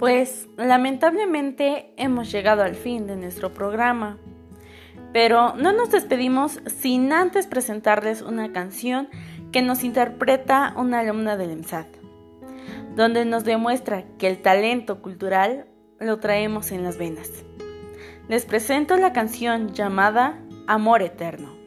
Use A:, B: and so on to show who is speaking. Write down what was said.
A: Pues lamentablemente hemos llegado al fin de nuestro programa, pero no nos despedimos sin antes presentarles una canción que nos interpreta una alumna del EMSAT, donde nos demuestra que el talento cultural lo traemos en las venas. Les presento la canción llamada Amor Eterno.